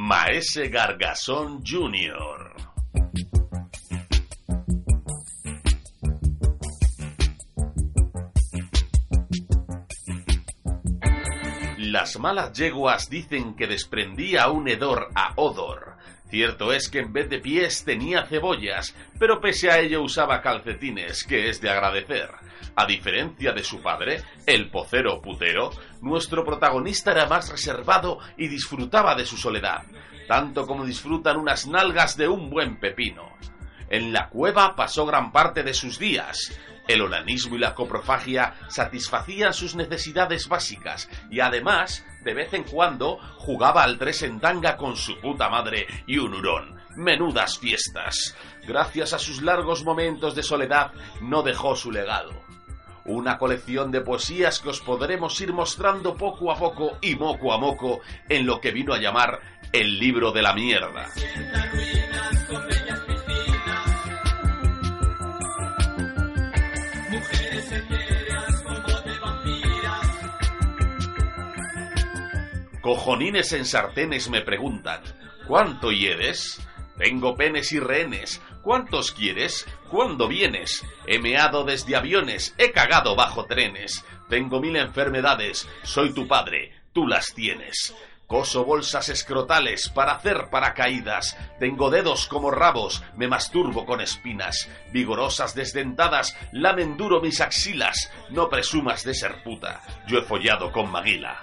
Maese Gargasón Jr. Las malas yeguas dicen que desprendía un hedor a odor. Cierto es que en vez de pies tenía cebollas, pero pese a ello usaba calcetines, que es de agradecer. A diferencia de su padre, el pocero putero, nuestro protagonista era más reservado y disfrutaba de su soledad, tanto como disfrutan unas nalgas de un buen pepino. En la cueva pasó gran parte de sus días. El onanismo y la coprofagia satisfacían sus necesidades básicas y además, de vez en cuando, jugaba al tres en tanga con su puta madre y un hurón. Menudas fiestas. Gracias a sus largos momentos de soledad, no dejó su legado una colección de poesías que os podremos ir mostrando poco a poco y moco a moco en lo que vino a llamar el libro de la mierda. Cojonines en sartenes me preguntan, ¿cuánto hieres? Tengo penes y rehenes. ¿Cuántos quieres? ¿Cuándo vienes? He meado desde aviones, he cagado bajo trenes. Tengo mil enfermedades, soy tu padre, tú las tienes. Coso bolsas escrotales para hacer paracaídas. Tengo dedos como rabos, me masturbo con espinas. Vigorosas desdentadas, lamen duro mis axilas. No presumas de ser puta, yo he follado con Maguila.